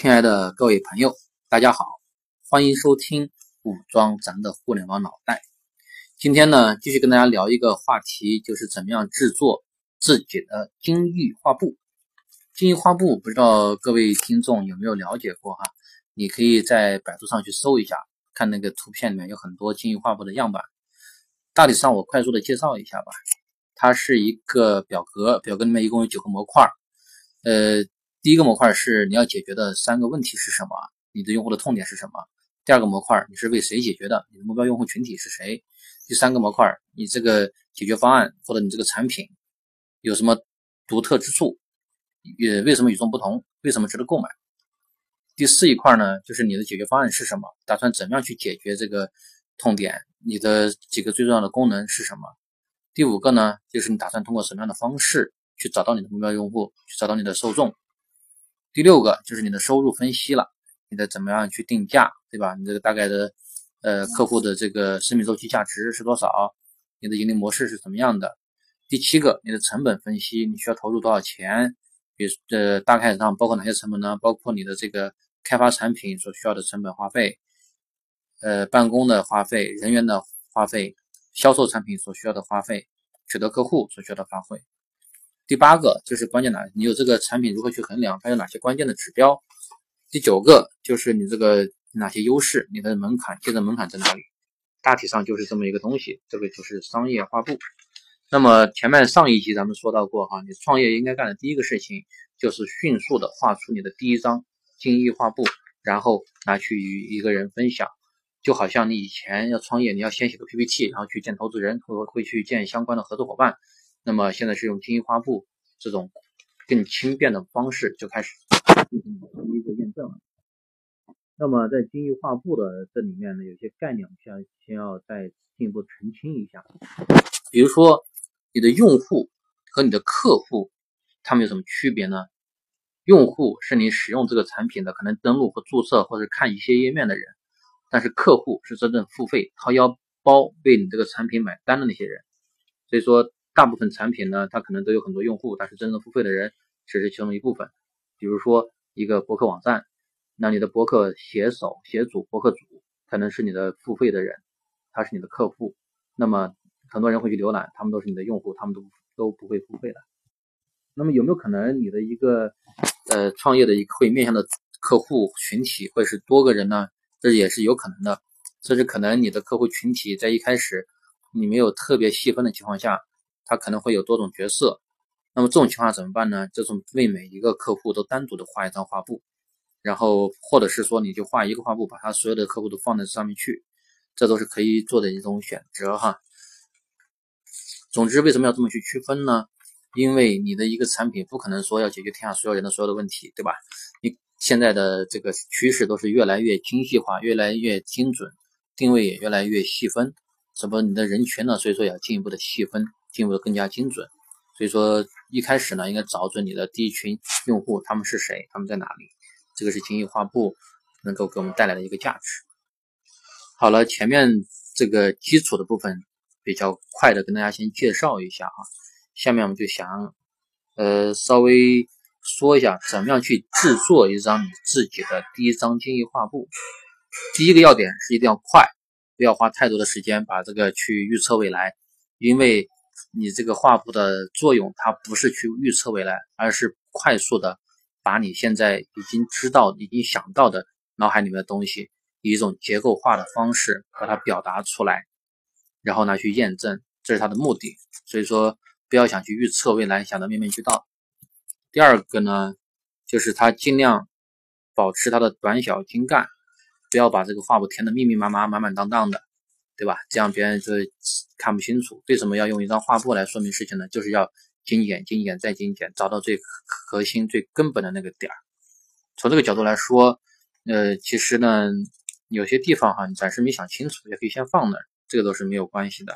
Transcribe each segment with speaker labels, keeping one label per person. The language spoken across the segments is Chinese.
Speaker 1: 亲爱的各位朋友，大家好，欢迎收听武装咱的互联网脑袋。今天呢，继续跟大家聊一个话题，就是怎么样制作自己的金玉画布。金玉画布，不知道各位听众有没有了解过哈？你可以在百度上去搜一下，看那个图片里面有很多金玉画布的样板。大体上我快速的介绍一下吧。它是一个表格，表格里面一共有九个模块，呃。第一个模块是你要解决的三个问题是什么？你的用户的痛点是什么？第二个模块你是为谁解决的？你的目标用户群体是谁？第三个模块你这个解决方案或者你这个产品有什么独特之处？也为什么与众不同？为什么值得购买？第四一块呢，就是你的解决方案是什么？打算怎么样去解决这个痛点？你的几个最重要的功能是什么？第五个呢，就是你打算通过什么样的方式去找到你的目标用户，去找到你的受众？第六个就是你的收入分析了，你的怎么样去定价，对吧？你这个大概的，呃，客户的这个生命周期价值是多少？你的盈利模式是怎么样的？第七个，你的成本分析，你需要投入多少钱？比如，呃，大概上包括哪些成本呢？包括你的这个开发产品所需要的成本花费，呃，办公的花费、人员的花费、销售产品所需要的花费、取得客户所需要的花费。第八个就是关键哪，你有这个产品如何去衡量？它有哪些关键的指标？第九个就是你这个哪些优势？你的门槛，竞争门槛在哪里？大体上就是这么一个东西，这个就是商业画布。那么前面上一集咱们说到过哈，你创业应该干的第一个事情就是迅速的画出你的第一张精益画布，然后拿去与一个人分享。就好像你以前要创业，你要先写个 PPT，然后去见投资人，或会去见相关的合作伙伴。那么现在是用精益画布这种更轻便的方式就开始进行一个验证了。那么在精益画布的这里面呢，有些概念我们先先要再进一步澄清一下。比如说你的用户和你的客户，他们有什么区别呢？用户是你使用这个产品的可能登录和注册或者看一些页面的人，但是客户是真正付费掏腰包为你这个产品买单的那些人。所以说。大部分产品呢，它可能都有很多用户，但是真正付费的人只是其中一部分。比如说一个博客网站，那你的博客写手、写主、博客主可能是你的付费的人，他是你的客户。那么很多人会去浏览，他们都是你的用户，他们都都不会付费的。那么有没有可能你的一个呃创业的一个会面向的客户群体会是多个人呢？这也是有可能的。甚至可能你的客户群体在一开始你没有特别细分的情况下。它可能会有多种角色，那么这种情况怎么办呢？就是为每一个客户都单独的画一张画布，然后或者是说你就画一个画布，把他所有的客户都放在上面去，这都是可以做的一种选择哈。总之，为什么要这么去区分呢？因为你的一个产品不可能说要解决天下所有人的所有的问题，对吧？你现在的这个趋势都是越来越精细化，越来越精准，定位也越来越细分，什么你的人群呢？所以说要进一步的细分。定位更加精准，所以说一开始呢，应该找准你的第一群用户，他们是谁，他们在哪里，这个是精益画布能够给我们带来的一个价值。好了，前面这个基础的部分比较快的跟大家先介绍一下啊，下面我们就想呃稍微说一下怎么样去制作一张你自己的第一张精益画布。第一个要点是一定要快，不要花太多的时间把这个去预测未来，因为。你这个画布的作用，它不是去预测未来，而是快速的把你现在已经知道、已经想到的脑海里面的东西，以一种结构化的方式把它表达出来，然后拿去验证，这是它的目的。所以说，不要想去预测未来，想的面面俱到。第二个呢，就是它尽量保持它的短小精干，不要把这个画布填的密密麻麻、满满当当的。对吧？这样别人就看不清楚。为什么要用一张画布来说明事情呢？就是要精简、精简再精简，找到最核心、最根本的那个点儿。从这个角度来说，呃，其实呢，有些地方哈，你暂时没想清楚，也可以先放那儿，这个都是没有关系的。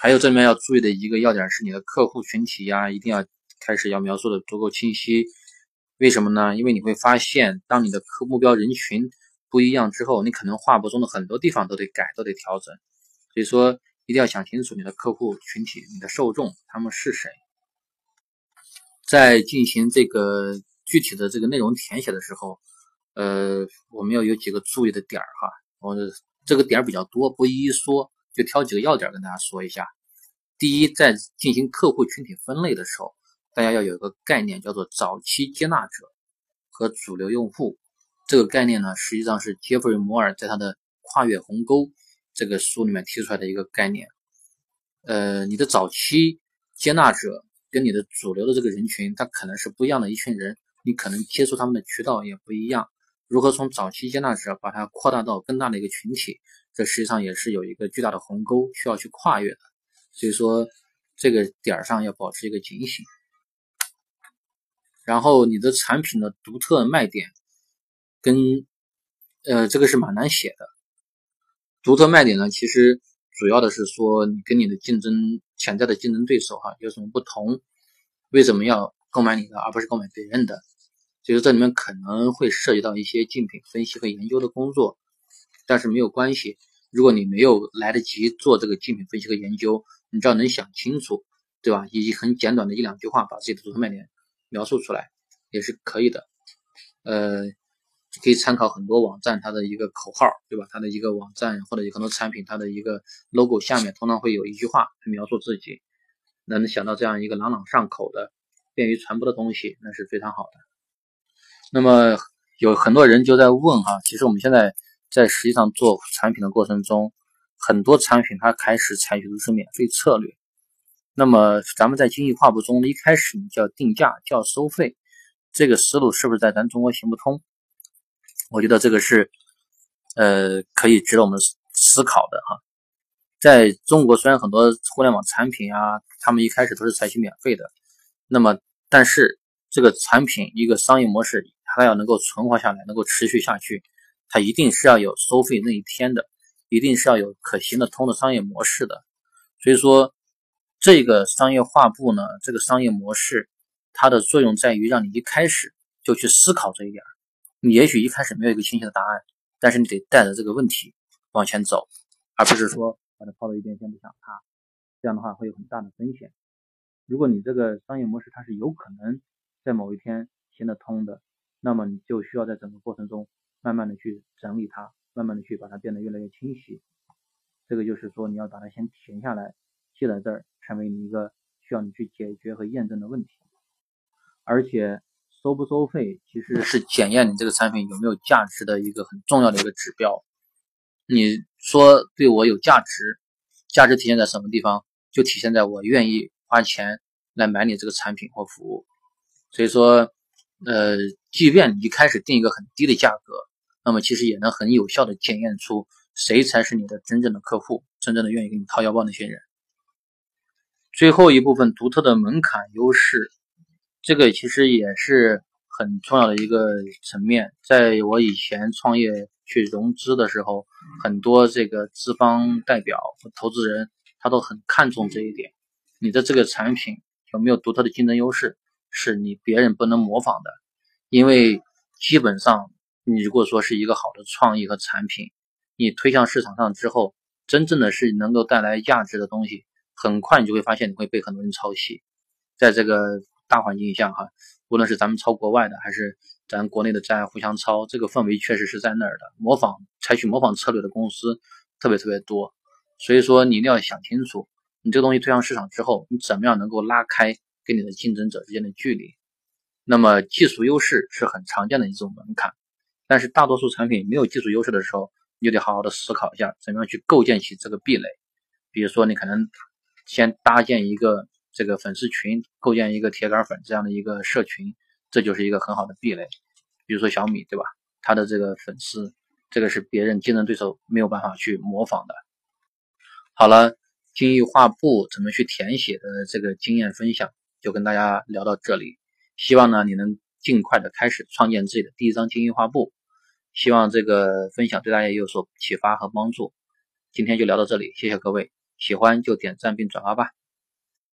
Speaker 1: 还有这里面要注意的一个要点是，你的客户群体呀，一定要开始要描述的足够清晰。为什么呢？因为你会发现，当你的客目标人群。不一样之后，你可能画布中的很多地方都得改，都得调整。所以说，一定要想清楚你的客户群体、你的受众他们是谁。在进行这个具体的这个内容填写的时候，呃，我们要有几个注意的点儿哈。我这个点儿比较多，不一一说，就挑几个要点跟大家说一下。第一，在进行客户群体分类的时候，大家要有一个概念，叫做早期接纳者和主流用户。这个概念呢，实际上是杰弗瑞·摩尔在他的《跨越鸿沟》这个书里面提出来的一个概念。呃，你的早期接纳者跟你的主流的这个人群，他可能是不一样的一群人，你可能接触他们的渠道也不一样。如何从早期接纳者把它扩大到更大的一个群体，这实际上也是有一个巨大的鸿沟需要去跨越的。所以说，这个点儿上要保持一个警醒。然后，你的产品的独特卖点。跟呃，这个是蛮难写的。独特卖点呢，其实主要的是说你跟你的竞争潜在的竞争对手哈有什么不同？为什么要购买你的而不是购买别人的？就是这里面可能会涉及到一些竞品分析和研究的工作，但是没有关系。如果你没有来得及做这个竞品分析和研究，你只要能想清楚，对吧？以及很简短的一两句话把自己的独特卖点描述出来也是可以的。呃。可以参考很多网站它的一个口号，对吧？它的一个网站或者有很多产品，它的一个 logo 下面通常会有一句话来描述自己。能想到这样一个朗朗上口的、便于传播的东西，那是非常好的。那么有很多人就在问哈，其实我们现在在实际上做产品的过程中，很多产品它开始采取的是免费策略。那么咱们在经济划布中一开始你叫定价叫收费，这个思路是不是在咱中国行不通？我觉得这个是，呃，可以值得我们思考的哈。在中国，虽然很多互联网产品啊，他们一开始都是采取免费的，那么，但是这个产品一个商业模式，它要能够存活下来，能够持续下去，它一定是要有收费那一天的，一定是要有可行的通的商业模式的。所以说，这个商业化部呢，这个商业模式，它的作用在于让你一开始就去思考这一点。你也许一开始没有一个清晰的答案，但是你得带着这个问题往前走，而不是说把它抛到一边先不想它。这样的话会有很大的风险。如果你这个商业模式它是有可能在某一天行得通的，那么你就需要在整个过程中慢慢的去整理它，慢慢的去把它变得越来越清晰。这个就是说你要把它先停下来，记在这儿，成为你一个需要你去解决和验证的问题，而且。收不收费，其实是检验你这个产品有没有价值的一个很重要的一个指标。你说对我有价值，价值体现在什么地方？就体现在我愿意花钱来买你这个产品或服务。所以说，呃，即便你一开始定一个很低的价格，那么其实也能很有效的检验出谁才是你的真正的客户，真正的愿意给你掏腰包那些人。最后一部分，独特的门槛优势。这个其实也是很重要的一个层面。在我以前创业去融资的时候，很多这个资方代表和投资人他都很看重这一点。你的这个产品有没有独特的竞争优势，是你别人不能模仿的。因为基本上，你如果说是一个好的创意和产品，你推向市场上之后，真正的是能够带来价值的东西，很快你就会发现你会被很多人抄袭。在这个大环境下，哈，无论是咱们抄国外的，还是咱国内的在互相抄，这个氛围确实是在那儿的。模仿采取模仿策略的公司特别特别多，所以说你一定要想清楚，你这个东西推向市场之后，你怎么样能够拉开跟你的竞争者之间的距离？那么技术优势是很常见的一种门槛，但是大多数产品没有技术优势的时候，你就得好好的思考一下，怎么样去构建起这个壁垒。比如说，你可能先搭建一个。这个粉丝群构建一个铁杆粉这样的一个社群，这就是一个很好的壁垒。比如说小米，对吧？它的这个粉丝，这个是别人竞争对手没有办法去模仿的。好了，精益画布怎么去填写的这个经验分享就跟大家聊到这里。希望呢你能尽快的开始创建自己的第一张精益画布。希望这个分享对大家也有所启发和帮助。今天就聊到这里，谢谢各位，喜欢就点赞并转发吧。